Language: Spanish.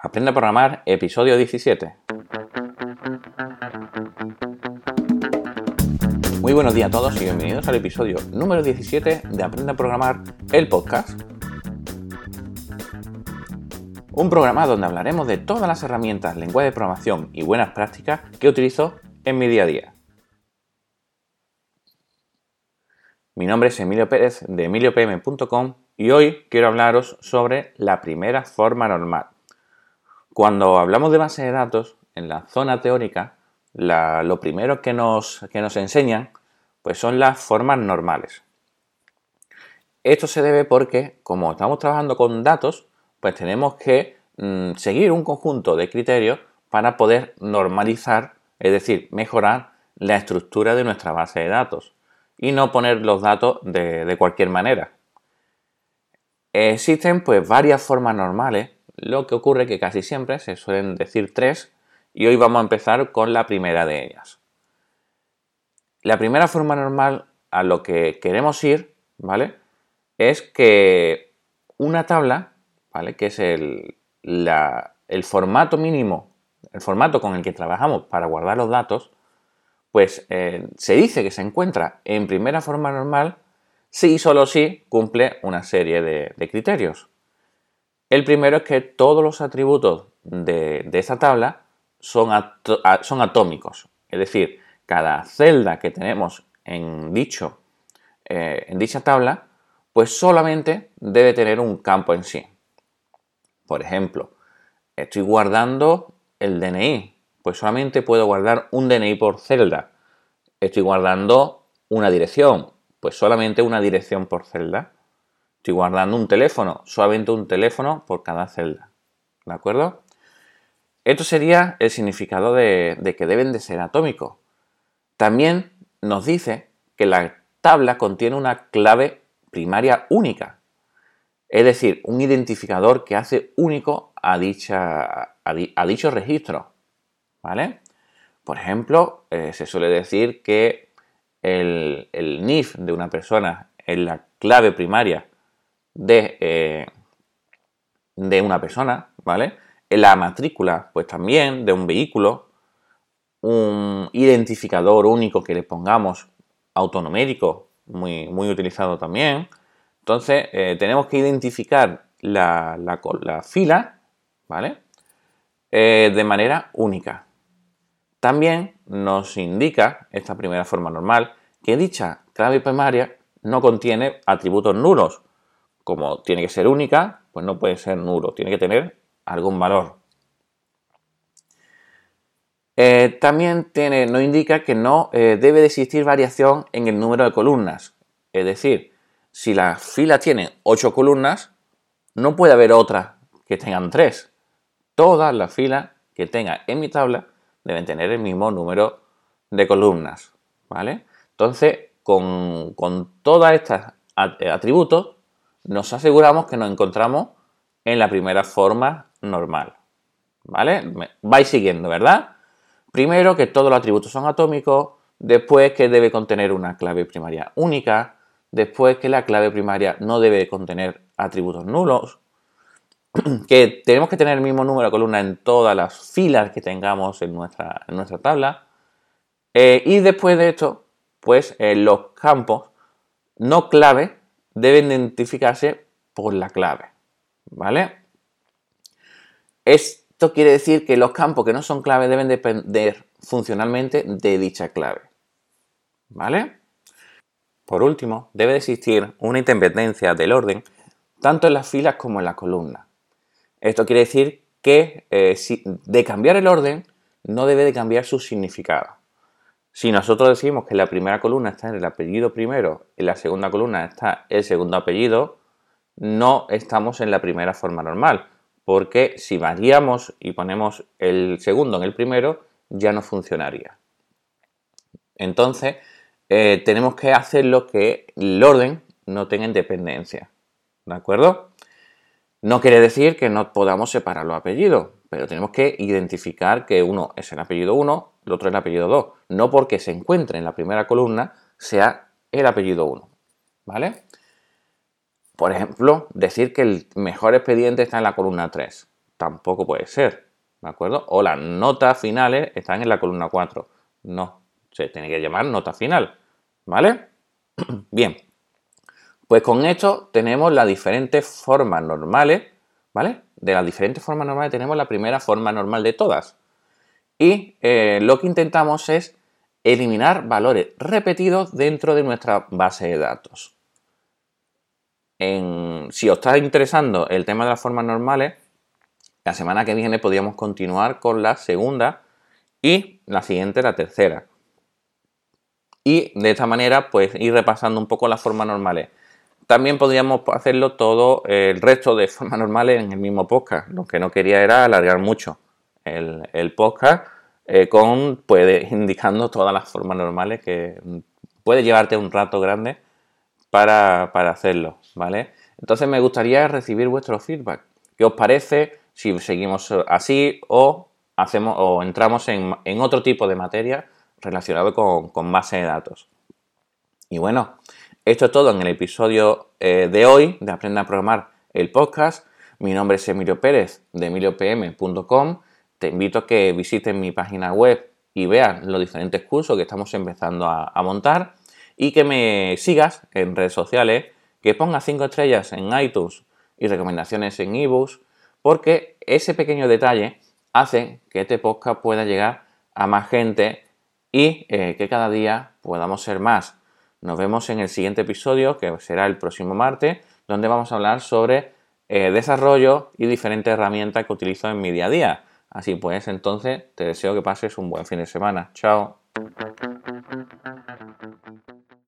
Aprende a programar, episodio 17. Muy buenos días a todos y bienvenidos al episodio número 17 de Aprende a programar, el podcast. Un programa donde hablaremos de todas las herramientas, lenguaje de programación y buenas prácticas que utilizo en mi día a día. Mi nombre es Emilio Pérez de emiliopm.com y hoy quiero hablaros sobre la primera forma normal. Cuando hablamos de base de datos, en la zona teórica, lo primero que nos, que nos enseñan pues son las formas normales. Esto se debe porque, como estamos trabajando con datos, pues tenemos que mm, seguir un conjunto de criterios para poder normalizar, es decir, mejorar la estructura de nuestra base de datos y no poner los datos de cualquier manera. Existen pues varias formas normales, lo que ocurre que casi siempre se suelen decir tres y hoy vamos a empezar con la primera de ellas. La primera forma normal a lo que queremos ir, ¿vale? Es que una tabla, ¿vale? Que es el, formato mínimo, el formato con el que trabajamos para guardar los datos, pues eh, se dice que se encuentra en primera forma normal si y solo si cumple una serie de, criterios. El primero es que todos los atributos de, esa tabla son, son, atómicos, es decir, cada celda que tenemos en, dicho, eh, en dicha tabla, pues solamente debe tener un campo en sí. Por ejemplo, estoy guardando el DNI, pues solamente puedo guardar un DNI por celda. Estoy guardando una dirección, pues solamente una dirección por celda. Estoy guardando un teléfono, solamente un teléfono por cada celda. ¿De acuerdo? Esto sería el significado de, que deben de ser atómicos. También nos dice que la tabla contiene una clave primaria única. Es decir, un identificador que hace único a, dicha, a, dicho registro. ¿Vale? Por ejemplo, eh, se suele decir que el, NIF de una persona es la clave primaria de, eh, de una persona, ¿vale? La matrícula, pues también de un vehículo, un identificador único que le pongamos autonumérico, muy, muy utilizado también. Entonces, eh, tenemos que identificar la, la, fila, ¿vale? Eh, de manera única. También nos indica esta primera forma normal que dicha clave primaria no contiene atributos nulos. Como tiene que ser única, pues no puede ser nulo, tiene que tener algún valor. Eh, también tiene, nos indica que no eh, debe de existir variación en el número de columnas. Es decir, si la fila tiene 8 columnas, no puede haber otra que tengan 3. Todas las filas que tenga en mi tabla deben tener el mismo número de columnas, ¿vale? Entonces, con, todos estos atributos, nos aseguramos que nos encontramos en la primera forma normal, ¿vale? Vais siguiendo, ¿verdad? Primero, que todos los atributos son atómicos, después que debe contener una clave primaria única, después que la clave primaria no debe contener atributos nulos, que tenemos que tener el mismo número de columnas en todas las filas que tengamos en nuestra, nuestra tabla. Eh, y después de esto, pues eh, los campos no clave deben identificarse por la clave. ¿Vale? Esto quiere decir que los campos que no son clave deben depender funcionalmente de dicha clave. ¿Vale? Por último, debe existir una independencia del orden tanto en las filas como en las columnas. Esto quiere decir que eh, de cambiar el orden no debe de cambiar su significado. Si nosotros decimos que la primera columna está en el apellido primero, y la segunda columna está el segundo apellido, no estamos en la primera forma normal, porque si variamos y ponemos el segundo en el primero, ya no funcionaría. Entonces, eh, tenemos que hacer lo que el orden no tenga independencia. ¿De acuerdo? No quiere decir que no podamos separar los apellidos, pero tenemos que identificar que uno es el apellido 1, el otro es el apellido 2. No porque se encuentre en la primera columna sea el apellido 1. ¿Vale? Por ejemplo, decir que el mejor expediente está en la columna 3. tampoco puede ser, ¿de acuerdo? O las notas finales están en la columna 4. No, se tiene que llamar nota final, ¿vale? Bien, pues con esto tenemos las diferentes formas normales, De las diferentes formas normales tenemos la primera forma normal de todas. Y eh, lo que intentamos es eliminar valores repetidos dentro de nuestra base de datos. si os está interesando el tema de las formas normales, la semana que viene podríamos continuar con la segunda y la siguiente la tercera. Y de esta manera, pues ir repasando un poco las formas normales. También podríamos hacerlo todo el resto de formas normales en el mismo podcast. Lo que no quería era alargar mucho el, podcast eh, con pues, indicando todas las formas normales que puede llevarte un rato grande para, hacerlo, ¿vale? Entonces me gustaría recibir vuestro feedback. ¿Qué os parece si seguimos así o hacemos o entramos en, otro tipo de materia relacionado con, con base de datos? Y bueno, esto es todo en el episodio eh, de hoy de Aprenda a Programar el podcast. Mi nombre es Emilio Pérez de emiliopm.com. Te invito a que visites mi página web y veas los diferentes cursos que estamos empezando a, montar y que me sigas en redes sociales, que pongas 5 estrellas en iTunes y recomendaciones en ebooks, porque ese pequeño detalle hace que este podcast pueda llegar a más gente y eh, que cada día podamos ser más. Nos vemos en el siguiente episodio, que será el próximo martes, donde vamos a hablar sobre eh, desarrollo y diferentes herramientas que utilizo en mi día a día. Así pues, entonces te deseo que pases un buen fin de semana. Chao.